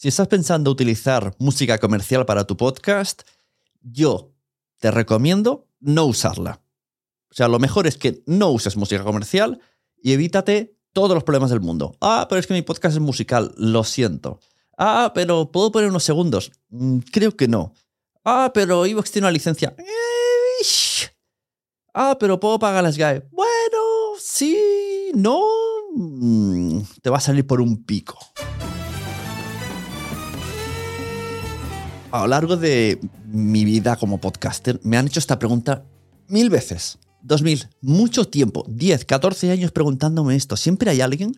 Si estás pensando utilizar música comercial para tu podcast, yo te recomiendo no usarla. O sea, lo mejor es que no uses música comercial y evítate todos los problemas del mundo. Ah, pero es que mi podcast es musical, lo siento. Ah, pero ¿puedo poner unos segundos? Mm, creo que no. Ah, pero Evox tiene una licencia. Ah, pero ¿puedo pagar las GAE? Bueno, sí, no. Mm, te va a salir por un pico. A lo largo de mi vida como podcaster me han hecho esta pregunta mil veces. 2000, mucho tiempo, 10, 14 años preguntándome esto. Siempre hay alguien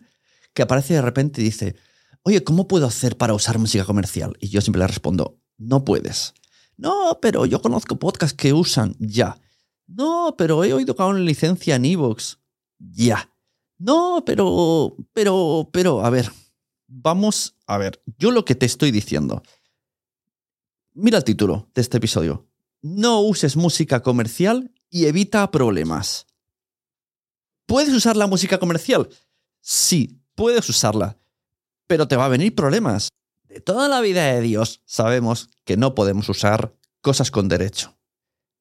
que aparece de repente y dice, oye, ¿cómo puedo hacer para usar música comercial? Y yo siempre le respondo, no puedes. No, pero yo conozco podcasts que usan ya. No, pero he oído que una licencia en Evox. Ya. No, pero, pero, pero, a ver, vamos a ver. Yo lo que te estoy diciendo. Mira el título de este episodio. No uses música comercial y evita problemas. ¿Puedes usar la música comercial? Sí, puedes usarla, pero te va a venir problemas. De toda la vida de Dios sabemos que no podemos usar cosas con derecho,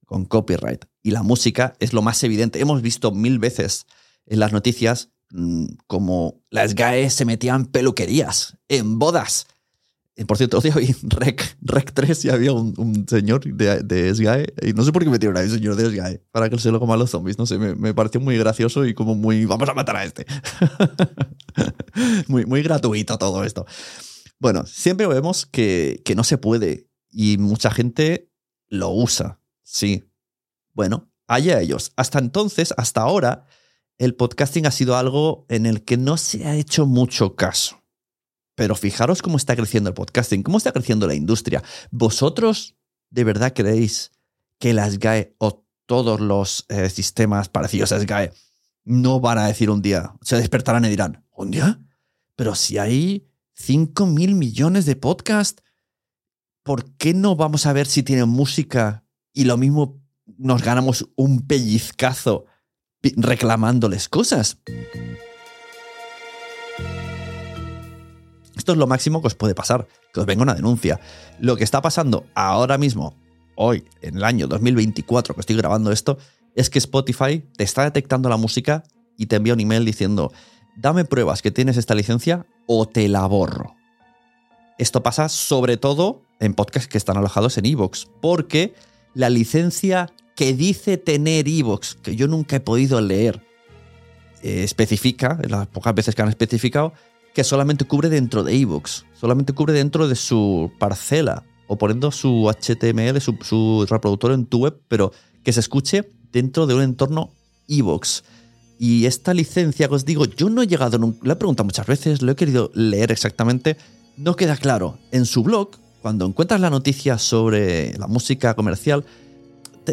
con copyright. Y la música es lo más evidente. Hemos visto mil veces en las noticias mm, como las GAE se metían peluquerías, en bodas, por cierto, hoy Rec, Rec 3 y había un, señor de, de, SGAE, y no sé por qué metieron ahí un señor de SGAE, para que se lo coman los zombies, no sé, me, pareció muy gracioso y como muy, vamos a matar a este. muy, muy gratuito todo esto. Bueno, siempre vemos que, que no se puede y mucha gente lo usa, sí. Bueno, allá ellos. Hasta entonces, hasta ahora, el podcasting ha sido algo en el que no se ha hecho mucho caso. Pero fijaros cómo está creciendo el podcasting, cómo está creciendo la industria. ¿Vosotros de verdad creéis que la SGAE o todos los eh, sistemas parecidos a SGAE no van a decir un día, se despertarán y dirán, ¿un día? Pero si hay 5 mil millones de podcasts, ¿por qué no vamos a ver si tienen música y lo mismo nos ganamos un pellizcazo reclamándoles cosas? Esto es lo máximo que os puede pasar, que os venga una denuncia. Lo que está pasando ahora mismo, hoy, en el año 2024 que estoy grabando esto, es que Spotify te está detectando la música y te envía un email diciendo, dame pruebas que tienes esta licencia o te la borro. Esto pasa sobre todo en podcasts que están alojados en Evox, porque la licencia que dice tener Evox, que yo nunca he podido leer, eh, especifica, en las pocas veces que han especificado, que solamente cubre dentro de iVoox, solamente cubre dentro de su parcela o poniendo su HTML, su, su reproductor en tu web, pero que se escuche dentro de un entorno iVoox. Y esta licencia que os digo, yo no he llegado, nunca, lo he preguntado muchas veces, lo he querido leer exactamente, no queda claro. En su blog, cuando encuentras la noticia sobre la música comercial,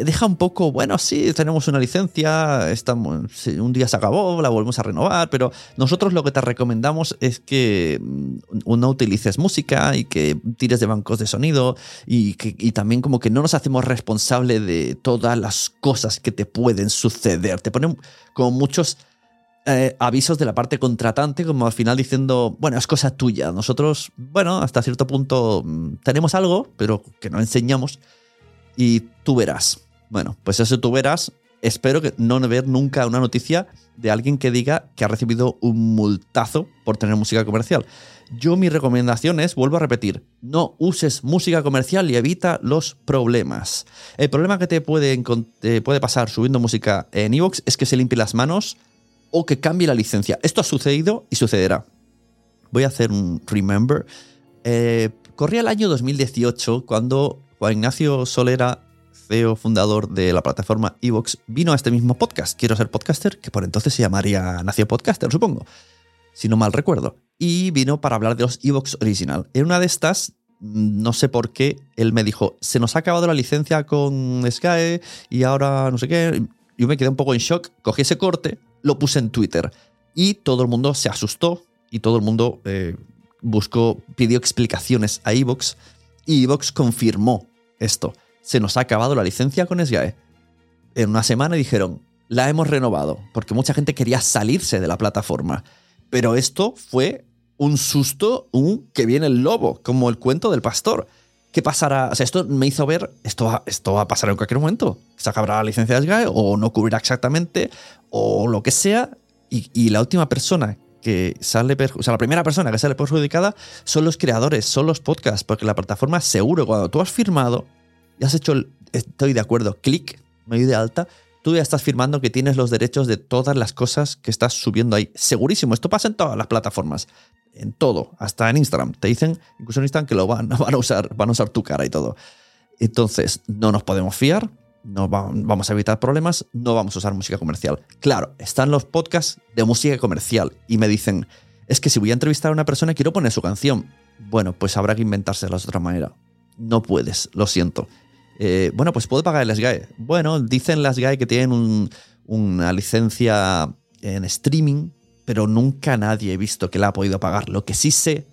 deja un poco, bueno, sí, tenemos una licencia, estamos, un día se acabó, la volvemos a renovar, pero nosotros lo que te recomendamos es que mm, no utilices música y que tires de bancos de sonido y, que, también como que no nos hacemos responsable de todas las cosas que te pueden suceder. Te ponen como muchos... Eh, avisos de la parte contratante, como al final diciendo, bueno, es cosa tuya. Nosotros, bueno, hasta cierto punto mm, tenemos algo, pero que no enseñamos y tú verás. Bueno, pues eso tú verás. Espero que no ver nunca una noticia de alguien que diga que ha recibido un multazo por tener música comercial. Yo mi recomendación es, vuelvo a repetir, no uses música comercial y evita los problemas. El problema que te puede, puede pasar subiendo música en Evox es que se limpie las manos o que cambie la licencia. Esto ha sucedido y sucederá. Voy a hacer un remember. Eh, corría el año 2018 cuando Juan Ignacio Solera, CEO fundador de la plataforma Evox, vino a este mismo podcast, Quiero ser podcaster, que por entonces se llamaría Nació Podcaster, supongo, si no mal recuerdo. Y vino para hablar de los Evox Original. En una de estas, no sé por qué, él me dijo, se nos ha acabado la licencia con Sky y ahora no sé qué. Yo me quedé un poco en shock, cogí ese corte, lo puse en Twitter y todo el mundo se asustó y todo el mundo eh, buscó, pidió explicaciones a Evox y Evox confirmó esto. Se nos ha acabado la licencia con SGAE. En una semana dijeron, la hemos renovado, porque mucha gente quería salirse de la plataforma. Pero esto fue un susto, un que viene el lobo, como el cuento del pastor. ¿Qué pasará? O sea, esto me hizo ver, esto va, esto va a pasar en cualquier momento. Se acabará la licencia de SGAE o no cubrirá exactamente o lo que sea. Y, y la última persona que sale, o sea, la primera persona que sale perjudicada son los creadores, son los podcasts, porque la plataforma seguro, cuando tú has firmado y has hecho el, estoy de acuerdo, clic, me de alta, tú ya estás firmando que tienes los derechos de todas las cosas que estás subiendo ahí. Segurísimo, esto pasa en todas las plataformas en todo, hasta en Instagram. Te dicen, incluso en Instagram, que lo van, van, a usar, van a usar tu cara y todo. Entonces, no nos podemos fiar, no vamos a evitar problemas, no vamos a usar música comercial. Claro, están los podcasts de música comercial y me dicen, es que si voy a entrevistar a una persona quiero poner su canción. Bueno, pues habrá que inventársela de otra manera. No puedes, lo siento. Eh, bueno, pues puedo pagar el SGAE. Bueno, dicen las SGAE que tienen una licencia en streaming pero nunca nadie he visto que la ha podido pagar. Lo que sí sé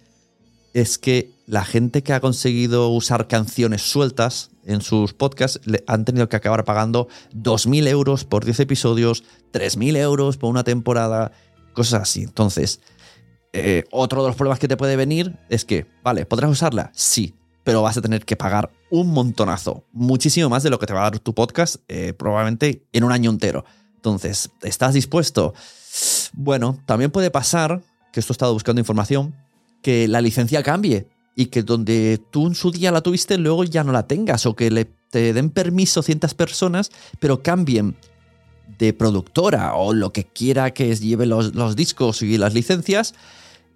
es que la gente que ha conseguido usar canciones sueltas en sus podcasts le han tenido que acabar pagando 2.000 euros por 10 episodios, 3.000 euros por una temporada, cosas así. Entonces, eh, otro de los problemas que te puede venir es que, vale, ¿podrás usarla? Sí, pero vas a tener que pagar un montonazo, muchísimo más de lo que te va a dar tu podcast, eh, probablemente en un año entero. Entonces, ¿estás dispuesto? Bueno, también puede pasar, que esto he estado buscando información, que la licencia cambie y que donde tú en su día la tuviste luego ya no la tengas o que le, te den permiso cientas personas, pero cambien de productora o lo que quiera que lleve los, los discos y las licencias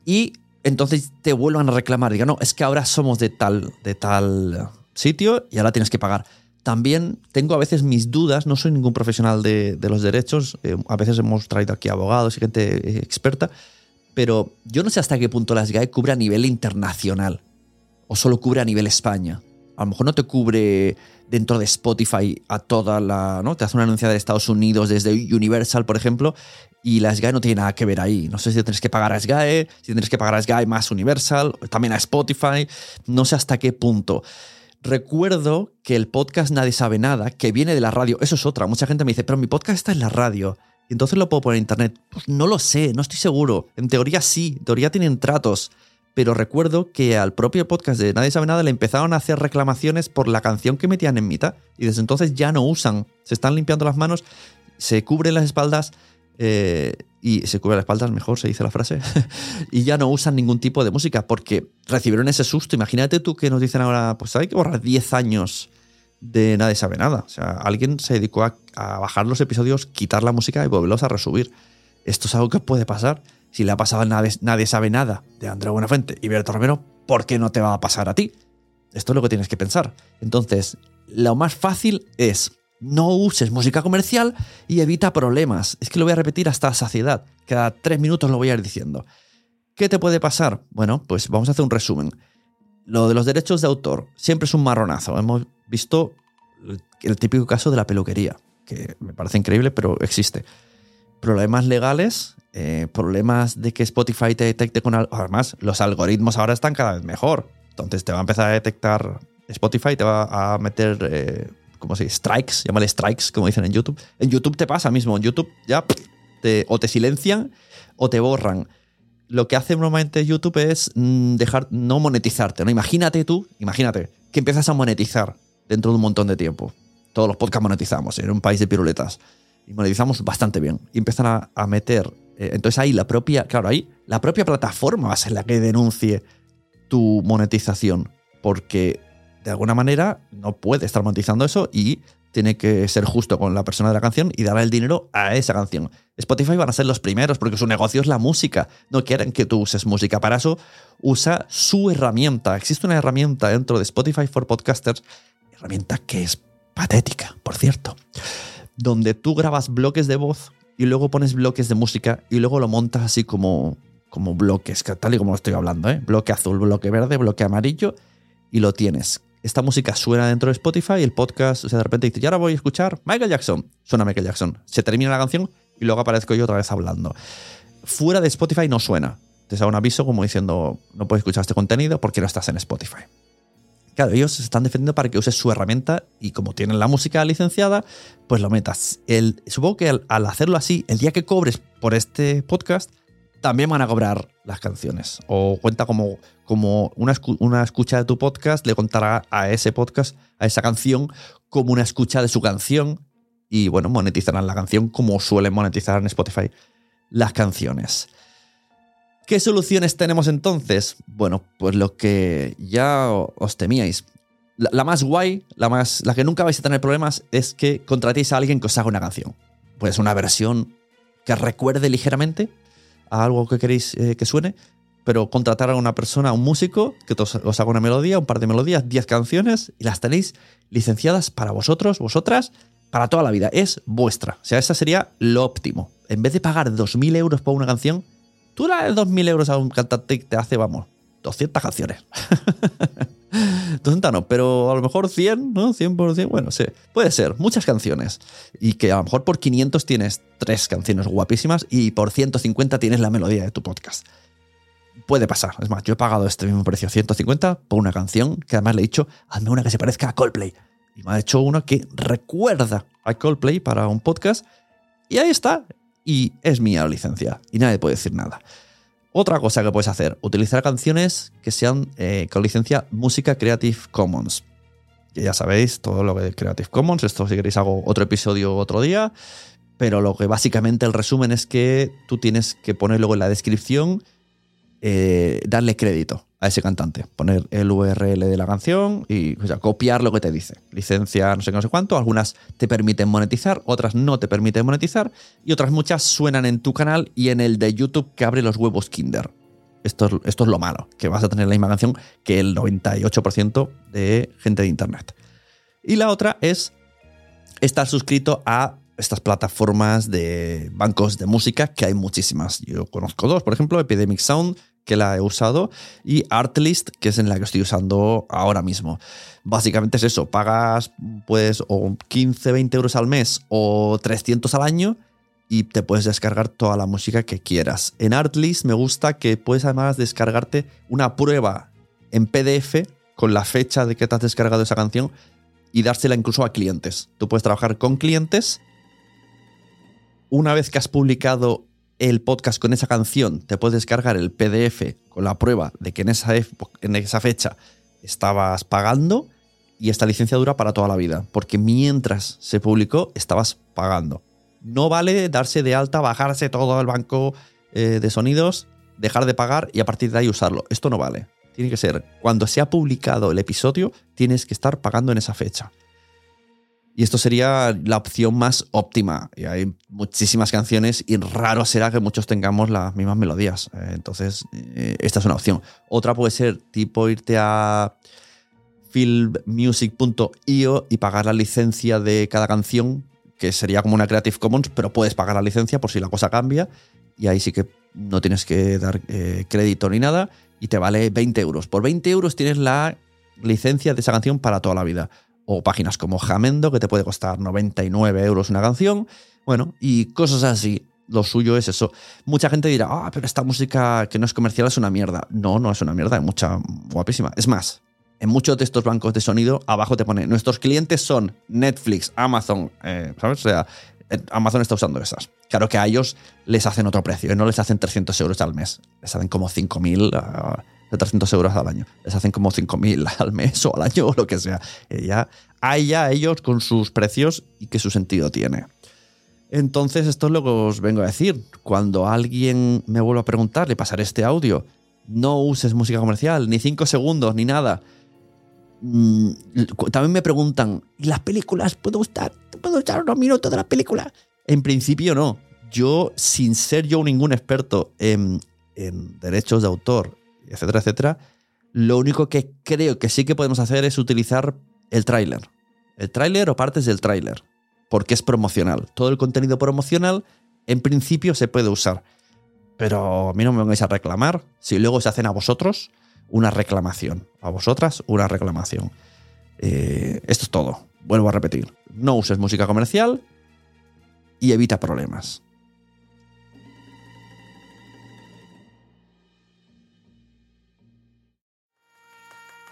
y entonces te vuelvan a reclamar. Digan, no, es que ahora somos de tal, de tal sitio y ahora tienes que pagar. También tengo a veces mis dudas, no soy ningún profesional de, los derechos, eh, a veces hemos traído aquí abogados y gente eh, experta, pero yo no sé hasta qué punto la SGAE cubre a nivel internacional o solo cubre a nivel España. A lo mejor no te cubre dentro de Spotify a toda la. ¿no? Te hace una anuncia de Estados Unidos desde Universal, por ejemplo, y la SGAE no tiene nada que ver ahí. No sé si tienes que pagar a SGAE, si tienes que pagar a SGAE más Universal, también a Spotify, no sé hasta qué punto. Recuerdo que el podcast Nadie sabe nada, que viene de la radio, eso es otra. Mucha gente me dice, pero mi podcast está en la radio. Entonces lo puedo poner en internet. Pues no lo sé, no estoy seguro. En teoría sí, en teoría tienen tratos. Pero recuerdo que al propio podcast de Nadie sabe nada le empezaron a hacer reclamaciones por la canción que metían en mitad. Y desde entonces ya no usan. Se están limpiando las manos, se cubren las espaldas eh, y se cubre las espaldas, mejor se dice la frase, y ya no usan ningún tipo de música porque recibieron ese susto. Imagínate tú que nos dicen ahora, pues hay que borrar 10 años de Nadie sabe nada. O sea, alguien se dedicó a, bajar los episodios, quitar la música y volverlos a resubir. Esto es algo que puede pasar. Si le ha pasado a Nadie, nadie sabe nada de Andrés Buenafuente y Berto Romero, ¿por qué no te va a pasar a ti? Esto es lo que tienes que pensar. Entonces, lo más fácil es no uses música comercial y evita problemas. Es que lo voy a repetir hasta saciedad. Cada tres minutos lo voy a ir diciendo. ¿Qué te puede pasar? Bueno, pues vamos a hacer un resumen. Lo de los derechos de autor siempre es un marronazo. Hemos visto el típico caso de la peluquería, que me parece increíble, pero existe. Problemas legales, eh, problemas de que Spotify te detecte con... Además, los algoritmos ahora están cada vez mejor. Entonces te va a empezar a detectar Spotify, te va a meter eh, ¿cómo se dice? Strikes, llámale strikes, como dicen en YouTube. En YouTube te pasa mismo, en YouTube ya o te silencian o te borran. Lo que hace normalmente YouTube es mm, dejar no monetizarte, ¿no? Imagínate tú, imagínate, que empiezas a monetizar dentro de un montón de tiempo. Todos los podcasts monetizamos en un país de piruletas. Y monetizamos bastante bien. Y empiezan a, meter. Eh, entonces ahí la propia, claro, ahí la propia plataforma va a ser la que denuncie tu monetización. Porque de alguna manera no puede estar monetizando eso y tiene que ser justo con la persona de la canción y darle el dinero a esa canción. Spotify van a ser los primeros porque su negocio es la música. No quieren que tú uses música. Para eso usa su herramienta. Existe una herramienta dentro de Spotify for Podcasters, herramienta que es patética, por cierto, donde tú grabas bloques de voz y luego pones bloques de música y luego lo montas así como, como bloques, tal y como lo estoy hablando, ¿eh? bloque azul, bloque verde, bloque amarillo y lo tienes esta música suena dentro de Spotify el podcast, o sea, de repente dice, y ahora voy a escuchar Michael Jackson. Suena Michael Jackson. Se termina la canción y luego aparezco yo otra vez hablando. Fuera de Spotify no suena. Te da un aviso como diciendo, no puedes escuchar este contenido porque no estás en Spotify. Claro, ellos se están defendiendo para que uses su herramienta y como tienen la música licenciada, pues lo metas. El, supongo que al hacerlo así, el día que cobres por este podcast, también van a cobrar las canciones. O cuenta como, como una, una, escucha de tu podcast, le contará a ese podcast, a esa canción, como una escucha de su canción. Y bueno, monetizarán la canción como suelen monetizar en Spotify las canciones. ¿Qué soluciones tenemos entonces? Bueno, pues lo que ya os temíais. La, más guay, la, más, la que nunca vais a tener problemas, es que contratéis a alguien que os haga una canción. Pues una versión que recuerde ligeramente a algo que queréis eh, que suene, pero contratar a una persona, a un músico, que os, haga una melodía, un par de melodías, 10 canciones, y las tenéis licenciadas para vosotros, vosotras, para toda la vida. Es vuestra. O sea, esa sería lo óptimo. En vez de pagar 2.000 euros por una canción, tú le das 2.000 euros a un cantante y te hace, vamos, 200 canciones. 200 no, pero a lo mejor 100, ¿no? 100 por 100, bueno, sí, puede ser, muchas canciones. Y que a lo mejor por 500 tienes tres canciones guapísimas y por 150 tienes la melodía de tu podcast. Puede pasar, es más, yo he pagado este mismo precio, 150, por una canción que además le he dicho, hazme una que se parezca a Coldplay. Y me ha hecho una que recuerda a Coldplay para un podcast. Y ahí está. Y es mía la licencia. Y nadie puede decir nada. Otra cosa que puedes hacer, utilizar canciones que sean eh, con licencia Música Creative Commons. Que ya sabéis todo lo que es Creative Commons, esto si queréis hago otro episodio otro día, pero lo que básicamente el resumen es que tú tienes que poner luego en la descripción, eh, darle crédito a ese cantante, poner el URL de la canción y copiar lo que te dice. Licencia no sé qué, no sé cuánto, algunas te permiten monetizar, otras no te permiten monetizar y otras muchas suenan en tu canal y en el de YouTube que abre los huevos Kinder. Esto es, esto es lo malo, que vas a tener la misma canción que el 98% de gente de Internet. Y la otra es estar suscrito a estas plataformas de bancos de música, que hay muchísimas. Yo conozco dos, por ejemplo, Epidemic Sound, que la he usado, y Artlist, que es en la que estoy usando ahora mismo. Básicamente es eso, pagas pues o 15, 20 euros al mes o 300 al año y te puedes descargar toda la música que quieras. En Artlist me gusta que puedes además descargarte una prueba en PDF con la fecha de que te has descargado esa canción y dársela incluso a clientes. Tú puedes trabajar con clientes. Una vez que has publicado el podcast con esa canción, te puedes descargar el PDF con la prueba de que en esa, en esa fecha estabas pagando y esta licencia dura para toda la vida, porque mientras se publicó estabas pagando. No vale darse de alta, bajarse todo el banco eh, de sonidos, dejar de pagar y a partir de ahí usarlo. Esto no vale. Tiene que ser cuando se ha publicado el episodio, tienes que estar pagando en esa fecha. Y esto sería la opción más óptima. Y hay muchísimas canciones y raro será que muchos tengamos las mismas melodías. Eh, entonces, eh, esta es una opción. Otra puede ser tipo irte a filmmusic.io y pagar la licencia de cada canción, que sería como una Creative Commons, pero puedes pagar la licencia por si la cosa cambia. Y ahí sí que no tienes que dar eh, crédito ni nada. Y te vale 20 euros. Por 20 euros tienes la licencia de esa canción para toda la vida o páginas como Jamendo, que te puede costar 99 euros una canción, bueno, y cosas así. Lo suyo es eso. Mucha gente dirá, ah, pero esta música que no es comercial es una mierda. No, no es una mierda, es mucha guapísima. Es más, en muchos de estos bancos de sonido, abajo te pone, nuestros clientes son Netflix, Amazon, eh, ¿sabes? O sea, eh, Amazon está usando esas. Claro que a ellos les hacen otro precio, no les hacen 300 euros al mes, les hacen como 5.000 de 300 euros al año. Les hacen como 5.000 al mes o al año o lo que sea. Ya, hay ya ellos con sus precios y que su sentido tiene. Entonces, esto es lo que os vengo a decir. Cuando alguien me vuelva a preguntar, le pasaré este audio. No uses música comercial, ni 5 segundos, ni nada. Mm, también me preguntan, ¿y las películas? ¿Puedo usar, ¿Puedo echar unos minutos de la película? En principio no. Yo, sin ser yo ningún experto en derechos de autor etcétera, etcétera. Lo único que creo que sí que podemos hacer es utilizar el tráiler. El tráiler o partes del tráiler. Porque es promocional. Todo el contenido promocional, en principio, se puede usar. Pero a mí no me vengáis a reclamar si luego se hacen a vosotros una reclamación. A vosotras una reclamación. Eh, esto es todo. Vuelvo a repetir. No uses música comercial y evita problemas.